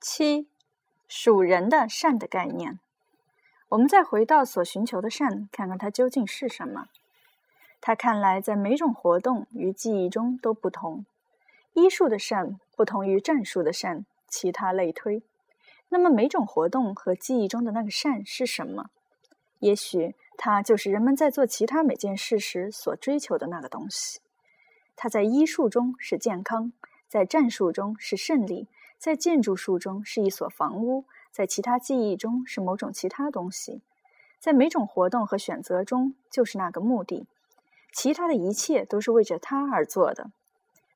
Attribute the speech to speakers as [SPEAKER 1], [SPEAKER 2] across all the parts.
[SPEAKER 1] 七，属人的善的概念。我们再回到所寻求的善，看看它究竟是什么。它看来在每种活动与记忆中都不同。医术的善不同于战术的善，其他类推。那么每种活动和记忆中的那个善是什么？也许它就是人们在做其他每件事时所追求的那个东西。它在医术中是健康，在战术中是胜利，在建筑术中是一所房屋，在其他记忆中是某种其他东西。在每种活动和选择中就是那个目的，其他的一切都是为着它而做的。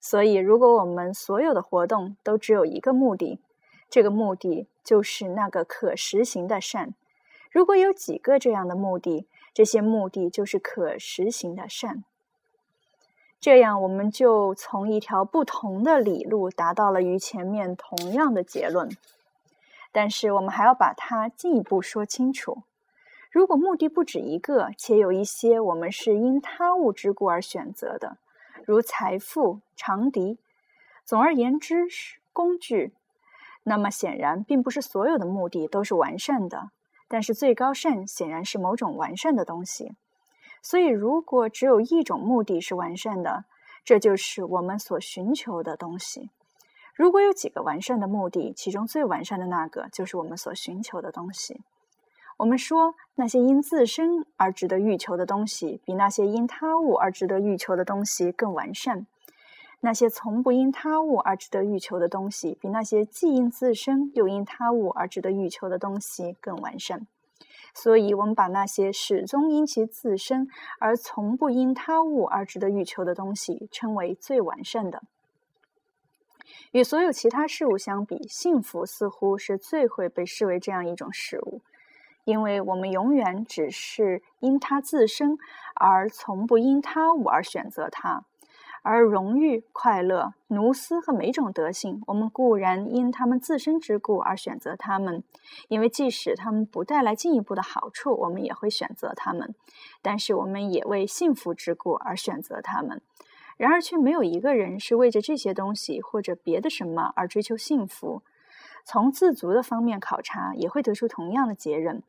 [SPEAKER 1] 所以，如果我们所有的活动都只有一个目的，这个目的就是那个可实行的善。如果有几个这样的目的，这些目的就是可实行的善。这样，我们就从一条不同的理路达到了与前面同样的结论。但是，我们还要把它进一步说清楚。如果目的不止一个，且有一些我们是因他物之故而选择的，如财富、长笛，总而言之是工具，那么显然并不是所有的目的都是完善的。但是，最高善显然是某种完善的东西。所以，如果只有一种目的是完善的，这就是我们所寻求的东西；如果有几个完善的目的，其中最完善的那个就是我们所寻求的东西。我们说，那些因自身而值得欲求的东西，比那些因他物而值得欲求的东西更完善；那些从不因他物而值得欲求的东西，比那些既因自身又因他物而值得欲求的东西更完善。所以，我们把那些始终因其自身而从不因他物而值得欲求的东西称为最完善的。与所有其他事物相比，幸福似乎是最会被视为这样一种事物，因为我们永远只是因它自身而从不因他物而选择它。而荣誉、快乐、奴斯和每种德性，我们固然因他们自身之故而选择他们，因为即使他们不带来进一步的好处，我们也会选择他们。但是我们也为幸福之故而选择他们。然而，却没有一个人是为着这些东西或者别的什么而追求幸福。从自足的方面考察，也会得出同样的结论。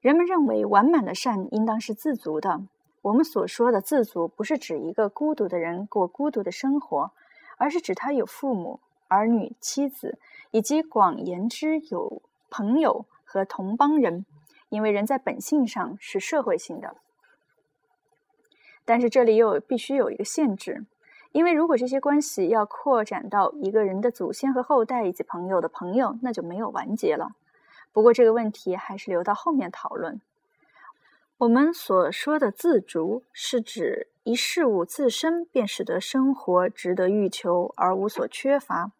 [SPEAKER 1] 人们认为完满的善应当是自足的。我们所说的自足，不是指一个孤独的人过孤独的生活，而是指他有父母、儿女、妻子，以及广言之有朋友和同邦人。因为人在本性上是社会性的，但是这里又必须有一个限制，因为如果这些关系要扩展到一个人的祖先和后代以及朋友的朋友，那就没有完结了。不过这个问题还是留到后面讨论。我们所说的自足，是指一事物自身便使得生活值得欲求而无所缺乏。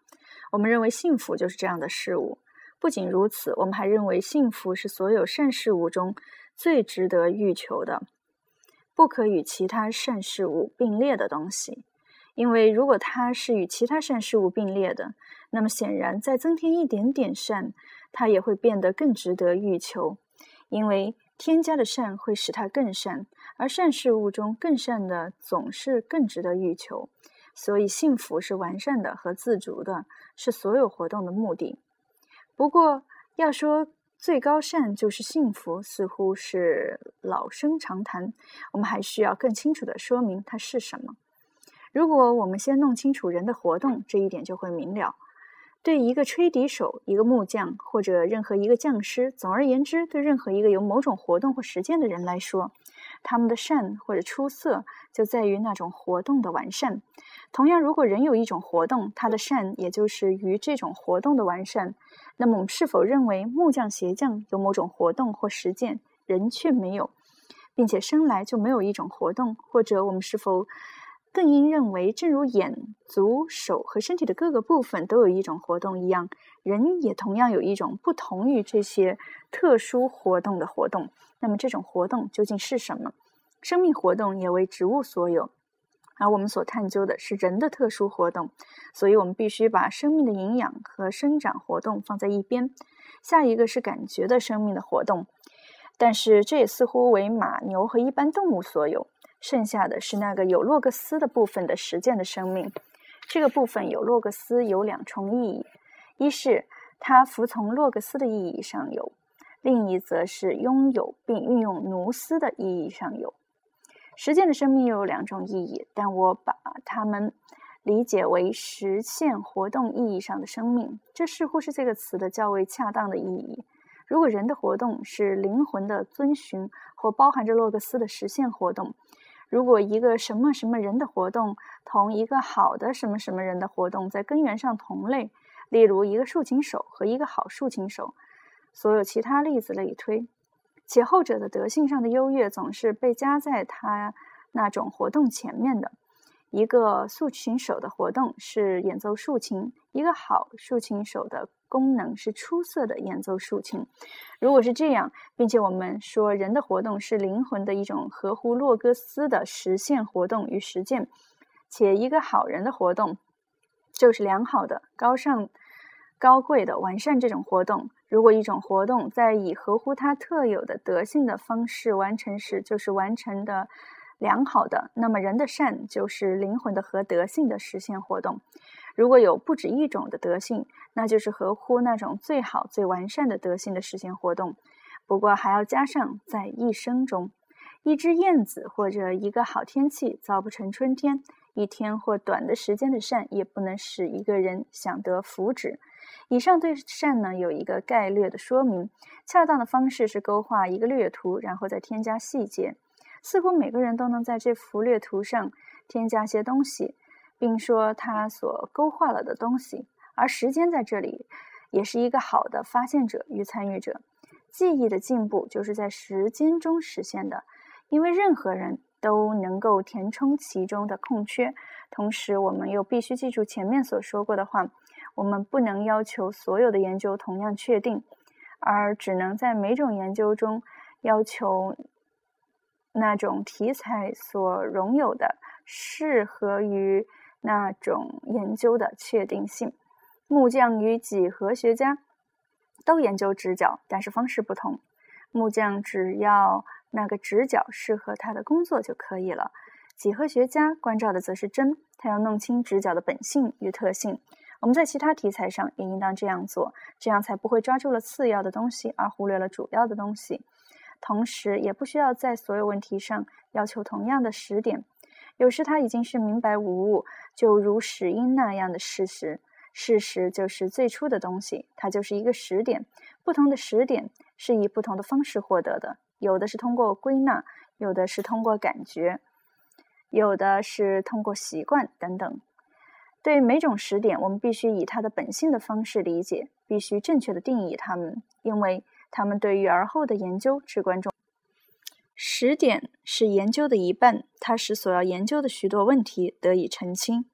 [SPEAKER 1] 我们认为幸福就是这样的事物。不仅如此，我们还认为幸福是所有善事物中最值得欲求的，不可与其他善事物并列的东西。因为如果它是与其他善事物并列的，那么显然再增添一点点善，它也会变得更值得欲求。因为添加的善会使它更善，而善事物中更善的总是更值得欲求。所以，幸福是完善的和自足的，是所有活动的目的。不过，要说最高善就是幸福，似乎是老生常谈。我们还需要更清楚地说明它是什么。如果我们先弄清楚人的活动，这一点就会明了。对一个吹笛手、一个木匠或者任何一个匠师，总而言之，对任何一个有某种活动或实践的人来说，他们的善或者出色就在于那种活动的完善。同样，如果人有一种活动，他的善也就是于这种活动的完善，那么我们是否认为木匠、鞋匠有某种活动或实践，人却没有，并且生来就没有一种活动？或者我们是否？更应认为，正如眼、足、手和身体的各个部分都有一种活动一样，人也同样有一种不同于这些特殊活动的活动。那么，这种活动究竟是什么？生命活动也为植物所有，而我们所探究的是人的特殊活动。所以，我们必须把生命的营养和生长活动放在一边。下一个是感觉的生命的活动，但是这也似乎为马、牛和一般动物所有。剩下的是那个有洛格斯的部分的实践的生命。这个部分有洛格斯有两重意义：一是它服从洛格斯的意义上有，另一则是拥有并运用奴斯的意义上有。实践的生命又有两种意义，但我把它们理解为实现活动意义上的生命，这似乎是这个词的较为恰当的意义。如果人的活动是灵魂的遵循，或包含着洛格斯的实现活动；如果一个什么什么人的活动同一个好的什么什么人的活动在根源上同类，例如一个竖琴手和一个好竖琴手，所有其他例子类推。且后者的德性上的优越总是被加在他那种活动前面的。一个竖琴手的活动是演奏竖琴，一个好竖琴手的功能是出色的演奏竖琴。如果是这样，并且我们说人的活动是灵魂的一种合乎洛格斯的实现活动与实践，且一个好人的活动就是良好的、高尚、高贵的、完善这种活动。如果一种活动在以合乎它特有的德性的方式完成时，就是完成的良好的，那么人的善就是灵魂的和德性的实现活动。如果有不止一种的德性，那就是合乎那种最好、最完善的德性的实现活动。不过还要加上在一生中，一只燕子或者一个好天气造不成春天，一天或短的时间的善也不能使一个人享得福祉。以上对善呢有一个概略的说明，恰当的方式是勾画一个略图，然后再添加细节。似乎每个人都能在这幅略图上添加些东西，并说他所勾画了的东西。而时间在这里也是一个好的发现者与参与者。记忆的进步就是在时间中实现的，因为任何人都能够填充其中的空缺。同时，我们又必须记住前面所说过的话。我们不能要求所有的研究同样确定，而只能在每种研究中要求那种题材所拥有的适合于那种研究的确定性。木匠与几何学家都研究直角，但是方式不同。木匠只要那个直角适合他的工作就可以了，几何学家关照的则是针，他要弄清直角的本性与特性。我们在其他题材上也应当这样做，这样才不会抓住了次要的东西而忽略了主要的东西。同时，也不需要在所有问题上要求同样的时点。有时它已经是明白无误，就如始因那样的事实。事实就是最初的东西，它就是一个时点。不同的时点是以不同的方式获得的，有的是通过归纳，有的是通过感觉，有的是通过习惯等等。对每种时点，我们必须以它的本性的方式理解，必须正确的定义它们，因为它们对于而后的研究至关重要。时点是研究的一半，它使所要研究的许多问题得以澄清。